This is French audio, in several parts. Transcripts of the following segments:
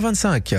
25.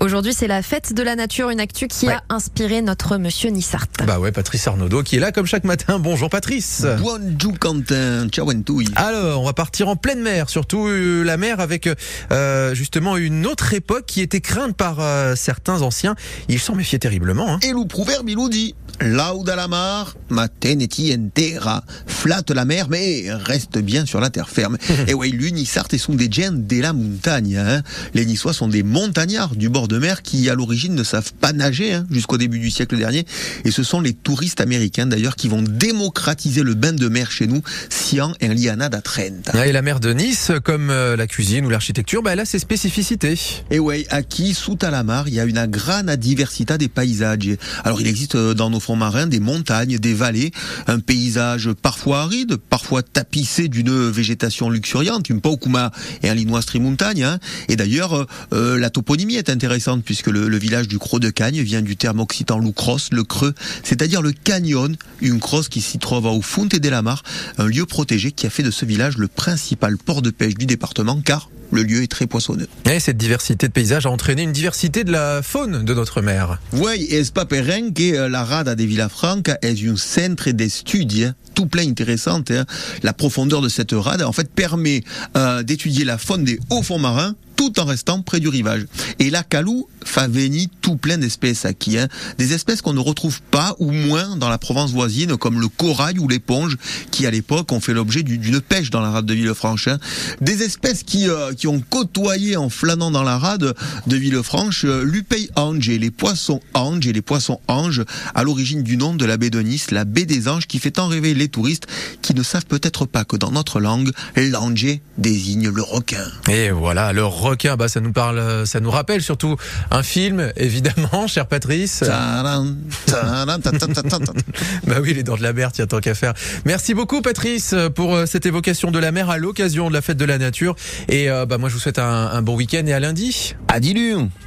Aujourd'hui, c'est la fête de la nature, une actu qui Ouais. a inspiré notre monsieur Nissart. Bah ouais, Patrice Arnaudot qui est là comme chaque matin. Bonjour Patrice. Bonjour Quentin, ciao. Alors, on va partir en pleine mer, surtout euh, la mer avec euh, justement une autre époque qui était crainte par euh, certains anciens. Ils s'en méfiaient terriblement. Hein. Et le proverbe il nous dit Lauda la mar, ma teneti en terra. Flatte la mer, mais reste bien sur la terre ferme. et ouais, l'Unissart sont des gens de la montagne. Hein. Les Niçois sont des montagnards du bord de mer qui, à l'origine, ne savent pas nager hein, jusqu'au début du siècle dernier. Et ce sont les touristes américains, d'ailleurs, qui vont démocratiser le bain de mer chez nous, Sian en Liana da Trenta. Et la mer de Nice, comme euh, la cuisine ou l'architecture, bah, elle a ses spécificités. Et ouais, aquí, sous Talamar, il y a une grande diversité des paysages. Alors, il existe euh, dans nos marins des montagnes, des vallées, un paysage parfois aride, parfois tapissé d'une végétation luxuriante, une paukuma et un linois montagne. Hein. Et d'ailleurs, euh, la toponymie est intéressante puisque le, village du Creux de Cagne vient du terme occitan lucros, le creux, c'est-à-dire le canyon, une crosse qui s'y trouve au Fonte de la Mar, un lieu protégé qui a fait de ce village le principal port de pêche du département car le lieu est très poissonneux. Et cette diversité de paysages a entraîné une diversité de la faune de notre mer. Oui, et c'est pas perrin que euh, la rada de Villafranca est un centre d'études hein, tout plein intéressante. hein. La profondeur de cette rade, en fait, permet euh, d'étudier la faune des hauts fonds marins tout en restant près du rivage. Et la calou fa venir tout plein d'espèces acquis, hein. des espèces qu'on ne retrouve pas ou moins dans la Provence voisine, comme le corail ou l'éponge, qui à l'époque ont fait l'objet du- d'une pêche dans la rade de Villefranche. hein. Des espèces qui, euh, qui ont côtoyé en flânant dans la rade de Villefranche euh, l'upei ange et les poissons anges et les poissons anges, à l'origine du nom de la baie de Nice, la baie des anges, qui fait tant rêver les touristes qui ne savent peut-être pas que dans notre langue, l'ange désigne le requin. Et voilà, le requin, bah, ça nous parle, ça nous rappelle surtout un film, évidemment, cher Patrice. Bah oui, les dents de la mer, tiens, tant qu'à faire. Merci beaucoup, Patrice, pour euh, cette évocation de la mer à l'occasion de la fête de la nature. Et euh, bah, moi, je vous souhaite un, un bon week-end et à lundi. Adieu